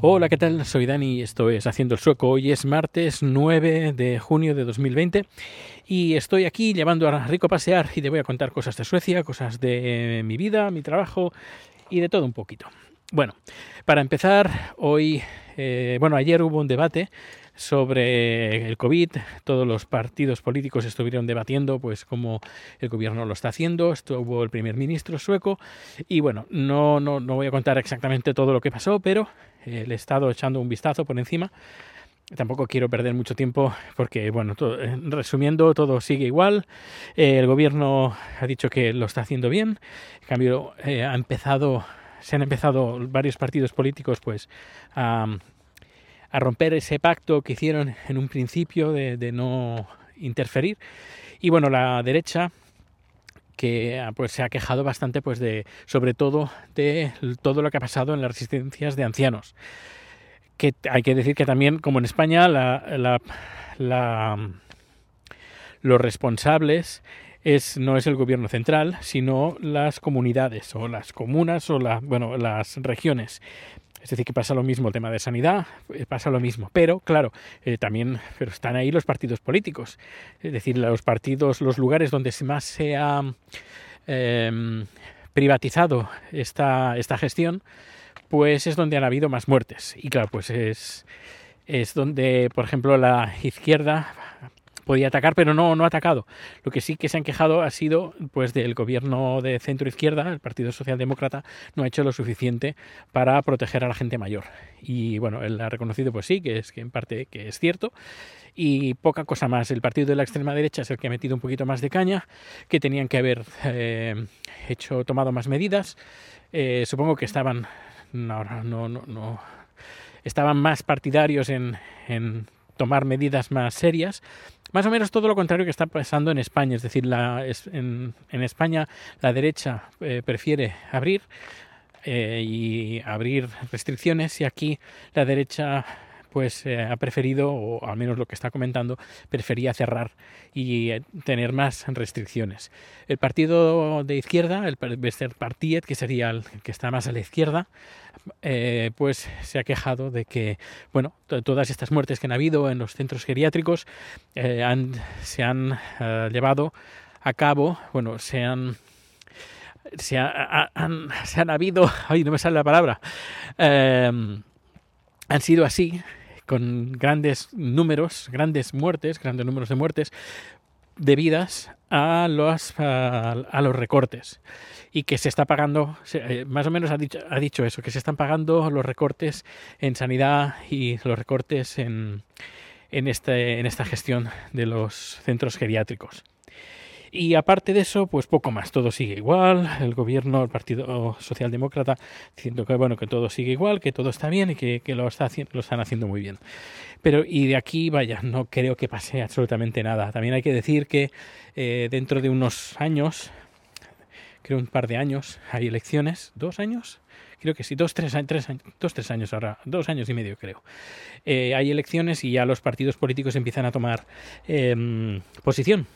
Hola, ¿qué tal? Soy Dani, esto es Haciendo el Sueco. Hoy es martes 9 de junio de 2020 y estoy aquí llevando a Rico a pasear y te voy a contar cosas de Suecia, cosas de mi vida, mi trabajo y de todo un poquito. Bueno, para empezar, hoy, eh, bueno, ayer hubo un debate sobre el COVID. Todos los partidos políticos estuvieron debatiendo pues cómo el gobierno lo está haciendo. Estuvo el primer ministro sueco y bueno, no, no, no voy a contar exactamente todo lo que pasó, pero eh, le he estado echando un vistazo por encima. Tampoco quiero perder mucho tiempo porque, bueno, eh, resumiendo, todo sigue igual. Eh, el gobierno ha dicho que lo está haciendo bien. En cambio, ha empezado, se han empezado varios partidos políticos pues a, romper ese pacto que hicieron en un principio de, no interferir. Y bueno, la derecha que ah, pues se ha quejado bastante pues de sobre todo de todo lo que ha pasado en las residencias de ancianos que hay que decir que también como en España los responsables no es el gobierno central sino las comunidades o las comunas o la, bueno las regiones es decir, que pasa lo mismo el tema de sanidad, eh, pasa lo mismo. Pero, claro, eh, también pero están ahí los partidos políticos. Es decir, los partidos, los lugares donde más se ha em, privatizado esta, esta gestión, pues es donde han habido más muertes. Y claro, pues es, es donde, por ejemplo, la izquierda podía atacar, pero no, no ha atacado. Lo que sí que se han quejado ha sido pues del gobierno de centro izquierda, el Partido Socialdemócrata, no ha hecho lo suficiente para proteger a la gente mayor. Y bueno, él ha reconocido pues sí, que es que en parte que es cierto. Y poca cosa más. El partido de la extrema derecha es el que ha metido un poquito más de caña, que tenían que haber eh, hecho, tomado más medidas. Eh, supongo que estaban no, no, no, no estaban más partidarios en, en tomar medidas más serias. Más o menos todo lo contrario que está pasando en España. Es decir, la, en, en España la derecha eh, prefiere abrir eh, y abrir restricciones y aquí la derecha pues eh, ha preferido, o al menos lo que está comentando, prefería cerrar y eh, tener más restricciones. El partido de izquierda, el Vester Partiet, que sería el que está más a la izquierda, eh, pues se ha quejado de que, bueno, to- todas estas muertes que han habido en los centros geriátricos han- se han llevado a cabo, bueno, se han se, ha- ha- han, se han habido, ay, no me sale la palabra, han sido así, con grandes números, grandes muertes, grandes números de muertes debidas a los, a, los recortes y que se está pagando, eh, más o menos ha dicho, ha dicho eso, que se están pagando los recortes en sanidad y los recortes en, en, este, en esta gestión de los centros geriátricos. Y aparte de eso, pues poco más, todo sigue igual, el gobierno, el Partido Socialdemócrata, diciendo que bueno, que todo sigue igual, que todo está bien y que, que lo, está lo están haciendo muy bien. Pero y de aquí, vaya, no creo que pase absolutamente nada. También hay que decir que eh, dentro de unos años, creo un par de años, hay elecciones, dos años, creo que sí, dos, tres, tres, dos, tres años ahora, dos años y medio creo. Eh, hay elecciones y ya los partidos políticos empiezan a tomar em, posición.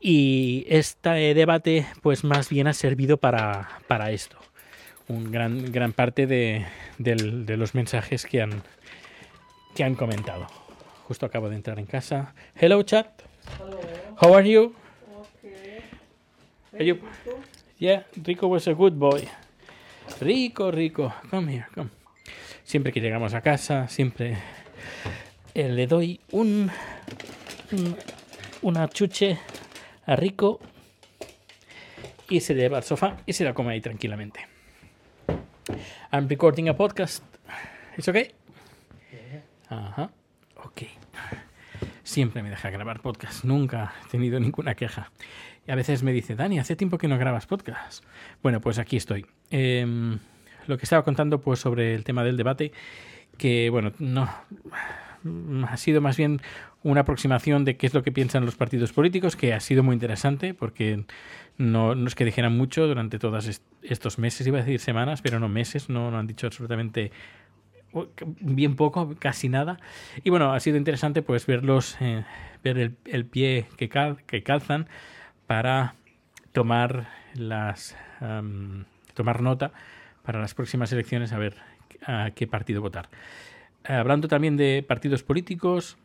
Y este debate, pues más bien ha servido para, para esto. Un gran, gran parte de, de los mensajes que han, que han comentado. Justo acabo de entrar en casa. Hello, chat. How are you? Are you- Yeah, Rico was a good boy. Rico, Rico, come here, come. Siempre que llegamos a casa, siempre eh, le doy un, un- una chuche Rico y se lleva al sofá y se la come ahí tranquilamente. I'm recording a podcast. ¿Es okay? Ajá. Ok. Siempre me deja grabar podcast. Nunca he tenido ninguna queja. Y a veces me dice, Dani, hace tiempo que no grabas podcast. Bueno, pues aquí estoy. Em, lo que estaba contando pues sobre el tema del debate, que bueno, no ha sido más bien una aproximación de qué es lo que piensan los partidos políticos, que ha sido muy interesante, porque no, es que dijeran mucho durante todos estos meses, iba a decir semanas, pero no meses, no, han dicho absolutamente bien poco, casi nada. Y bueno, ha sido interesante pues verlos, eh, ver el, el, pie que, cal, que calzan para tomar las um, tomar nota para las próximas elecciones a ver a qué partido votar. Hablando también de partidos políticos,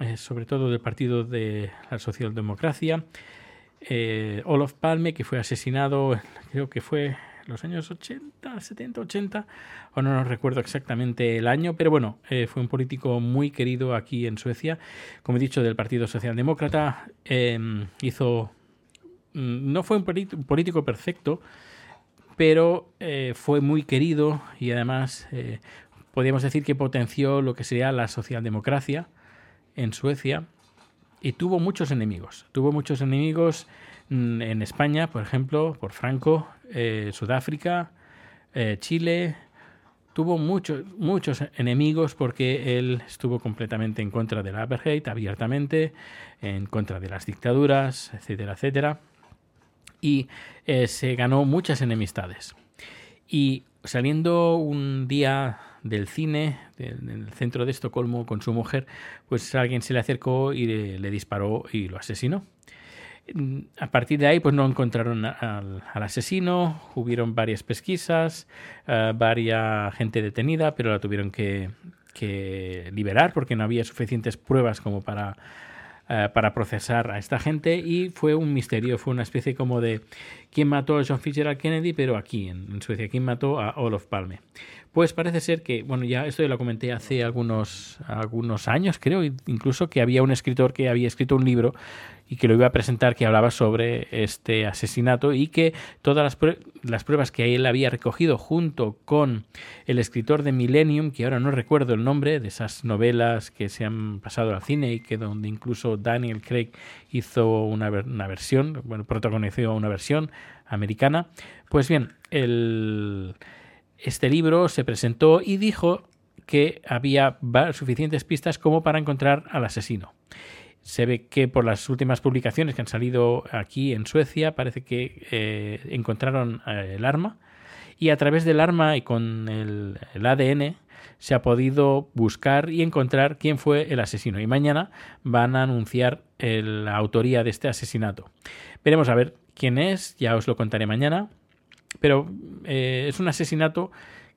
eh, sobre todo del partido de la socialdemocracia, eh, Olof Palme, que fue asesinado, creo que fue los años 80, 70, 80, o no, recuerdo exactamente el año, pero bueno, eh, fue un político muy querido aquí en Suecia, como he dicho, del Partido Socialdemócrata, em, hizo, mm, no fue un político perfecto, pero eh, fue muy querido y además eh, podríamos decir que potenció lo que sería la socialdemocracia en Suecia y tuvo muchos enemigos. Tuvo muchos enemigos mm, en España, por ejemplo, por Franco, eh, Sudáfrica, eh, Chile. Tuvo muchos, muchos enemigos porque él estuvo completamente en contra del apartheid, abiertamente, en contra de las dictaduras, etcétera, etcétera. Y eh, se ganó muchas enemistades. Y saliendo un día del cine, en el centro de Estocolmo, con su mujer, pues alguien se le acercó y le disparó y lo asesinó. A partir de ahí, pues no encontraron al, asesino, hubieron varias pesquisas, uh, gente detenida, pero la tuvieron que, que, liberar porque no había suficientes pruebas como para, uh, para procesar a esta gente y fue un misterio, fue una especie como de quién mató a John Fitzgerald Kennedy, pero aquí en, en Suecia, quién mató a Olof Palme. Pues parece ser que, bueno, ya esto ya lo comenté hace algunos, algunos años, creo, incluso que había un escritor que había escrito un libro y que lo iba a presentar que hablaba sobre este asesinato y que todas las, las, pruebas que él había recogido junto con el escritor de Millennium, que ahora no recuerdo el nombre, de esas novelas que se han pasado al cine y que donde incluso Daniel Craig hizo una, una versión, bueno, protagonizó una versión americana, pues bien, el, este libro se presentó y dijo que había suficientes pistas como para encontrar al asesino se ve que por las últimas publicaciones que han salido aquí en Suecia parece que eh, encontraron eh, el arma y a través del arma y con el, ADN se ha podido buscar y encontrar quién fue el asesino. Y mañana van a anunciar la autoría de este asesinato. Veremos a ver quién es, ya os lo contaré mañana. Pero eh, es un asesinato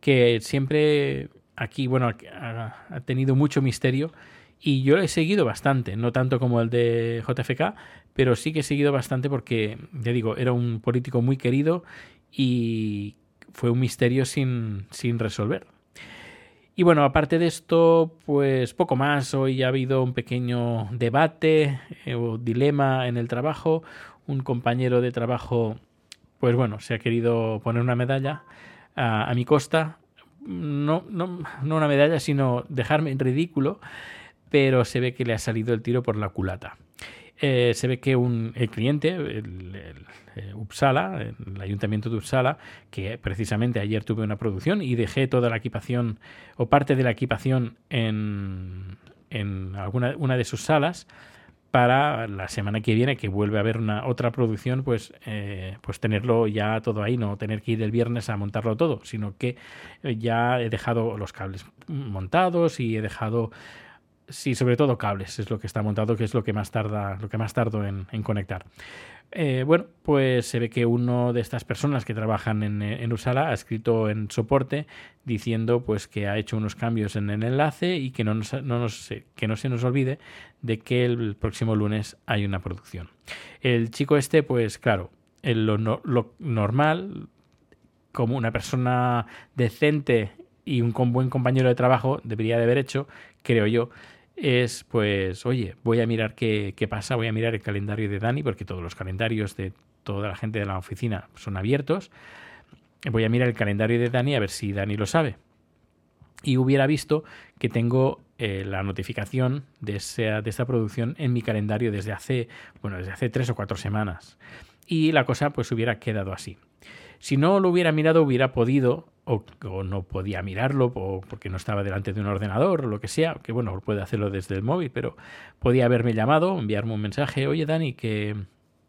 que siempre aquí, bueno, ha tenido mucho misterio y yo lo he seguido bastante, no tanto como el de JFK, pero sí que he seguido bastante porque, ya digo, era un político muy querido y fue un misterio sin, sin resolver. Y bueno, aparte de esto, pues poco más. Hoy ha habido un pequeño debate eh, o dilema en el trabajo. Un compañero de trabajo, pues bueno, se ha querido poner una medalla a, a mi costa. No, no, no una medalla, sino dejarme en ridículo pero se ve que le ha salido el tiro por la culata. Eh, se ve que un, el cliente, el, eh, Uppsala, el ayuntamiento de Uppsala, que precisamente ayer tuve una producción y dejé toda la equipación o parte de la equipación en, en alguna una de sus salas para la semana que viene que vuelve a haber una otra producción pues eh, pues tenerlo ya todo ahí no tener que ir el viernes a montarlo todo sino que ya he dejado los cables montados y he dejado Sí, sobre todo cables es lo que está montado, que es lo que más tarda, lo que más tardo en, conectar. Eh, bueno, pues se ve que uno de estas personas que trabajan en, en, Usala ha escrito en soporte diciendo pues que ha hecho unos cambios en el enlace y que no, nos, no nos, que no se nos olvide de que el próximo lunes hay una producción. El chico este, pues claro, lo, lo normal, como una persona decente y un buen compañero de trabajo debería de haber hecho, creo yo, es pues, oye, voy a mirar qué, qué, pasa, voy a mirar el calendario de Dani, porque todos los calendarios de toda la gente de la oficina son abiertos. Voy a mirar el calendario de Dani a ver si Dani lo sabe. Y hubiera visto que tengo eh, la notificación de, esa, de esta producción en mi calendario desde hace, bueno, desde hace tres o cuatro semanas. Y la cosa pues hubiera quedado así. Si no lo hubiera mirado, hubiera podido o, no podía mirarlo porque no estaba delante de un ordenador o lo que sea, que bueno, puede hacerlo desde el móvil, pero podía haberme llamado, enviarme un mensaje, oye Dani, que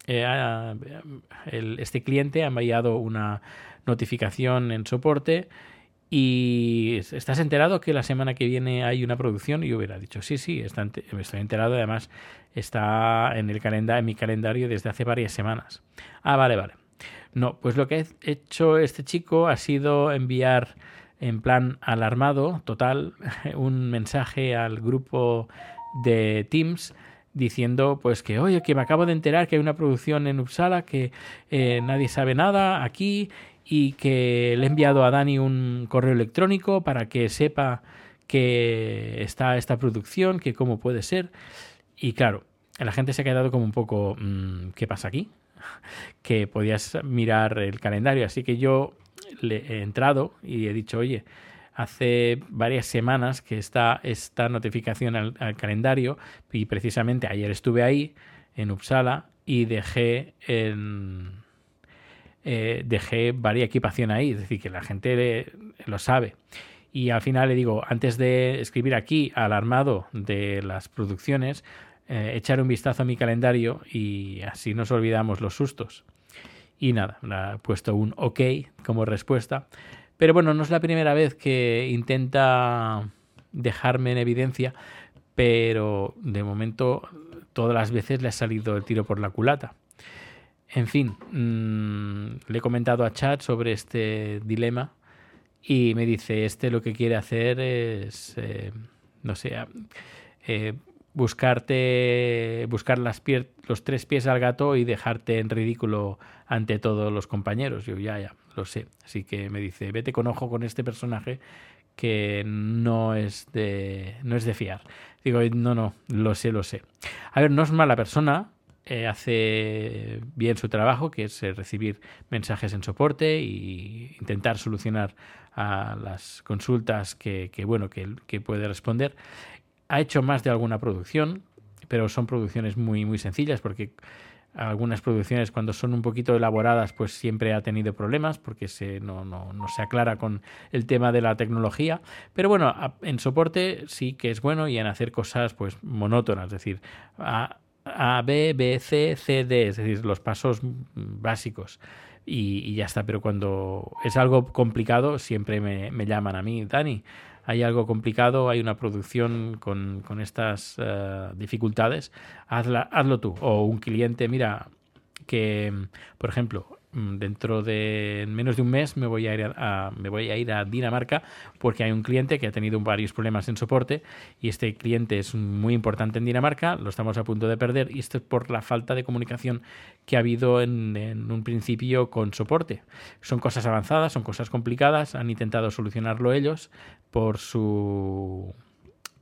eh, este cliente ha enviado una notificación en soporte Y ¿estás enterado que la semana que viene hay una producción? Y yo hubiera dicho, sí, sí, está estoy enterado. Además, está en, el en mi calendario desde hace varias semanas. Ah, vale, vale. No, pues lo que ha hecho este chico ha sido enviar en plan alarmado, total, un mensaje al grupo de Teams diciendo pues que oye que me acabo de enterar que hay una producción en Uppsala que eh, nadie sabe nada aquí y que le he enviado a Dani un correo electrónico para que sepa que está esta producción, que cómo puede ser. Y claro, la gente se ha quedado como un poco, mmm, ¿qué pasa aquí? que podías mirar el calendario. Así que yo le he entrado y he dicho, oye, hace varias semanas que está esta notificación al, al, calendario y precisamente ayer estuve ahí en Uppsala y dejé en, eh, dejé varias equipación ahí, es decir, que la gente lo sabe. Y al final le digo, antes de escribir aquí alarmado de las producciones, eh, echar un vistazo a mi calendario y así nos olvidamos los sustos. Y nada, le he puesto un OK como respuesta. Pero bueno, no es la primera vez que intenta dejarme en evidencia, pero de momento todas las veces le ha salido el tiro por la culata. En fin, mmm, le he comentado a Chad sobre este dilema y me dice, este lo que quiere hacer es, eh, no sé, eh, buscarte, buscar las los tres pies al gato y dejarte en ridículo ante todos los compañeros. Yo ya, ya, lo sé. Así que me dice, vete con ojo con este personaje que no es de, no es de fiar. Digo, no, no, lo sé, lo sé. A ver, no es mala persona, eh, hace bien su trabajo, que es eh, recibir mensajes en soporte e intentar solucionar a las consultas que, bueno, que puede responder ha hecho más de alguna producción, pero son producciones muy, muy sencillas porque algunas producciones cuando son un poquito elaboradas pues siempre ha tenido problemas porque se, no, no, no, se aclara con el tema de la tecnología. Pero bueno, en soporte sí que es bueno y en hacer cosas pues monótonas, es decir, A, a B, B, C, C, D, es decir, los pasos básicos. Y, y ya está, pero cuando es algo complicado siempre me, me llaman a mí, Dani, hay algo complicado, hay una producción con, con estas uh, dificultades, hazla, hazlo tú. O un cliente, mira, que, por ejemplo, dentro de menos de un mes me voy a ir a, me voy a ir a Dinamarca porque hay un cliente que ha tenido varios problemas en soporte y este cliente es muy importante en Dinamarca, lo estamos a punto de perder y esto es por la falta de comunicación que ha habido en un principio con soporte. Son cosas avanzadas, son cosas complicadas, han intentado solucionarlo ellos por su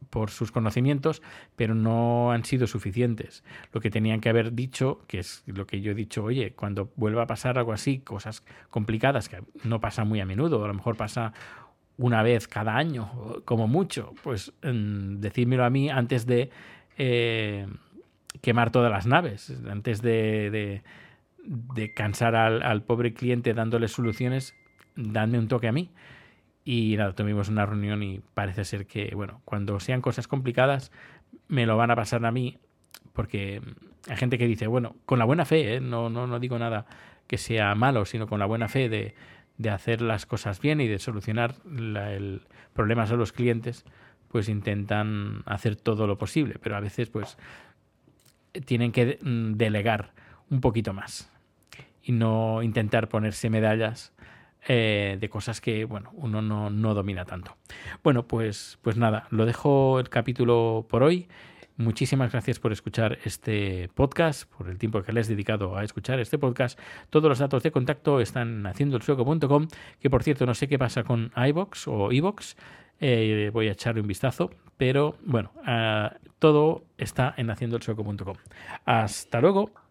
por sus conocimientos, pero no han sido suficientes. Lo que tenían que haber dicho, que es lo que yo he dicho, oye, cuando vuelva a pasar algo así, cosas complicadas, que no pasa muy a menudo, a lo mejor pasa una vez cada año, como mucho, pues mmm, decídmelo a mí antes de eh, quemar todas las naves, antes de, de, cansar al, al pobre cliente dándole soluciones, dadme un toque a mí. Y nada, tuvimos una reunión y parece ser que, bueno, cuando sean cosas complicadas, me lo van a pasar a mí, porque hay gente que dice, bueno, con la buena fe, ¿eh? no, no, no digo nada que sea malo, sino con la buena fe de, de hacer las cosas bien y de solucionar el problemas a los clientes, pues intentan hacer todo lo posible, pero a veces pues tienen que delegar un poquito más y no intentar ponerse medallas eh, de cosas que bueno uno no, no, domina tanto. Bueno, pues, pues nada, lo dejo el capítulo por hoy. Muchísimas gracias por escuchar este podcast, por el tiempo que le has dedicado a escuchar este podcast. Todos los datos de contacto están en haciendoelsueco.com, que por cierto no sé qué pasa con iBox o iBox. Eh, voy a echarle un vistazo, pero bueno, uh, todo está en haciendoelsueco.com. Hasta luego.